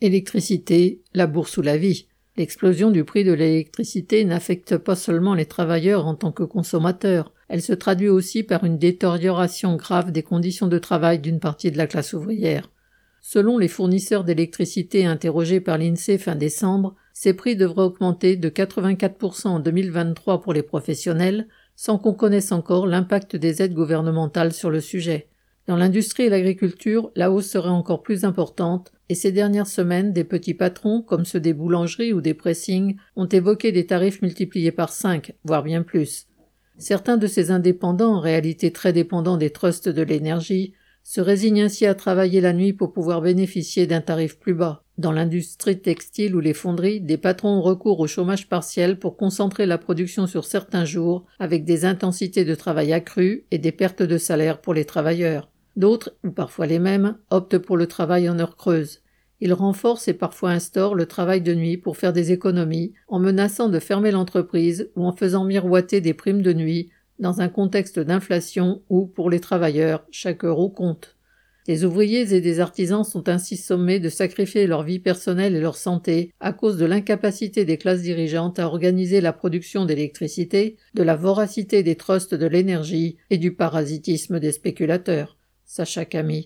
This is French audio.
Électricité, la bourse ou la vie. L'explosion du prix de l'électricité n'affecte pas seulement les travailleurs en tant que consommateurs, elle se traduit aussi par une détérioration grave des conditions de travail d'une partie de la classe ouvrière. Selon les fournisseurs d'électricité interrogés par l'INSEE fin décembre, ces prix devraient augmenter de 84% en 2023 pour les professionnels, sans qu'on connaisse encore l'impact des aides gouvernementales sur le sujet. Dans l'industrie et l'agriculture, la hausse serait encore plus importante, et ces dernières semaines, des petits patrons, comme ceux des boulangeries ou des pressings, ont évoqué des tarifs multipliés par cinq, voire bien plus. Certains de ces indépendants, en réalité très dépendants des trusts de l'énergie, se résignent ainsi à travailler la nuit pour pouvoir bénéficier d'un tarif plus bas. Dans l'industrie textile ou les fonderies, des patrons ont recours au chômage partiel pour concentrer la production sur certains jours, avec des intensités de travail accrues et des pertes de salaire pour les travailleurs. D'autres, ou parfois les mêmes, optent pour le travail en heures creuses. Ils renforcent et parfois instaurent le travail de nuit pour faire des économies, en menaçant de fermer l'entreprise ou en faisant miroiter des primes de nuit dans un contexte d'inflation où, pour les travailleurs, chaque euro compte. Des ouvriers et des artisans sont ainsi sommés de sacrifier leur vie personnelle et leur santé à cause de l'incapacité des classes dirigeantes à organiser la production d'électricité, de la voracité des trusts de l'énergie et du parasitisme des spéculateurs. Sacha Camille.